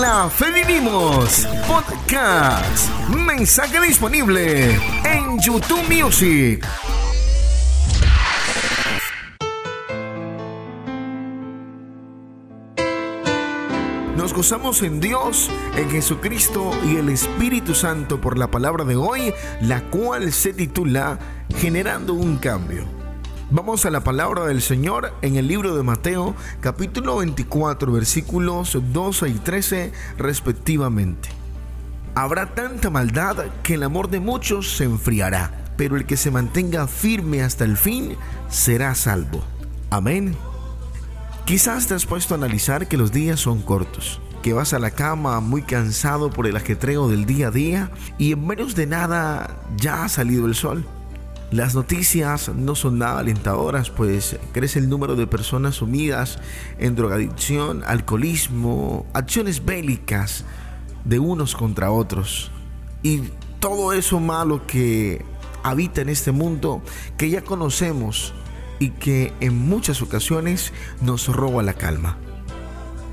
la fe vivimos. Podcast. Mensaje disponible en YouTube Music. Nos gozamos en Dios, en Jesucristo y el Espíritu Santo por la palabra de hoy, la cual se titula Generando un cambio. Vamos a la palabra del Señor en el libro de Mateo, capítulo 24, versículos 12 y 13 respectivamente. Habrá tanta maldad que el amor de muchos se enfriará, pero el que se mantenga firme hasta el fin será salvo. Amén. Quizás te has puesto a analizar que los días son cortos, que vas a la cama muy cansado por el ajetreo del día a día y en menos de nada ya ha salido el sol. Las noticias no son nada alentadoras, pues crece el número de personas sumidas en drogadicción, alcoholismo, acciones bélicas de unos contra otros. Y todo eso malo que habita en este mundo que ya conocemos y que en muchas ocasiones nos roba la calma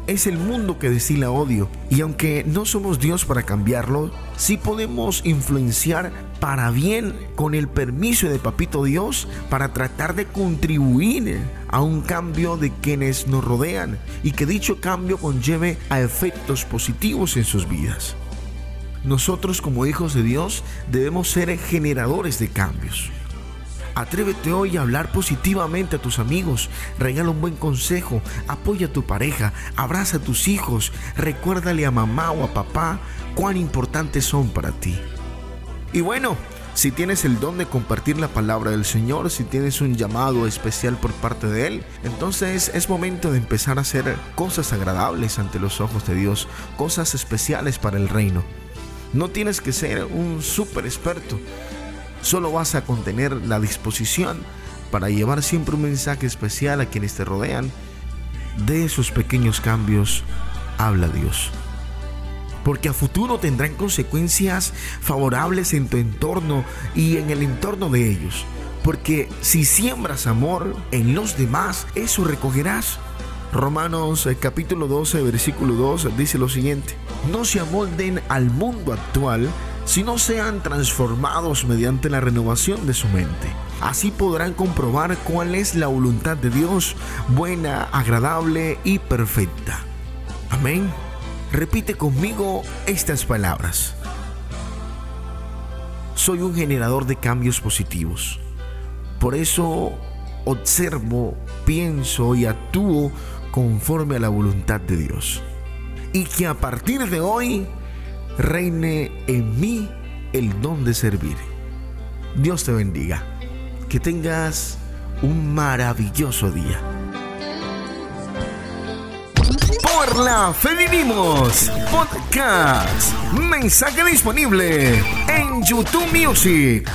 es el mundo que destila odio y aunque no somos Dios para cambiarlo, sí podemos influenciar para bien con el permiso de Papito Dios para tratar de contribuir a un cambio de quienes nos rodean y que dicho cambio conlleve a efectos positivos en sus vidas. Nosotros como hijos de Dios debemos ser generadores de cambios. Atrévete hoy a hablar positivamente a tus amigos, regala un buen consejo, apoya a tu pareja, abraza a tus hijos, recuérdale a mamá o a papá cuán importantes son para ti. Y bueno, si tienes el don de compartir la palabra del Señor, si tienes un llamado especial por parte de Él, entonces es momento de empezar a hacer cosas agradables ante los ojos de Dios, cosas especiales para el reino. No tienes que ser un súper experto, solo vas a contener la disposición para llevar siempre un mensaje especial a quienes te rodean. De esos pequeños cambios habla Dios. Porque a futuro tendrán consecuencias favorables en tu entorno y en el entorno de ellos. Porque si siembras amor en los demás, eso recogerás. Romanos eh, capítulo 12, versículo 2 dice lo siguiente. No se amolden al mundo actual, si no sean transformados mediante la renovación de su mente. Así podrán comprobar cuál es la voluntad de Dios, buena, agradable y perfecta. Amén. Repite conmigo estas palabras. Soy un generador de cambios positivos. Por eso observo, pienso y actúo conforme a la voluntad de Dios. Y que a partir de hoy reine en mí el don de servir. Dios te bendiga. Que tengas un maravilloso día. Por la fe vivimos. Podcast. Mensaje disponible en YouTube Music.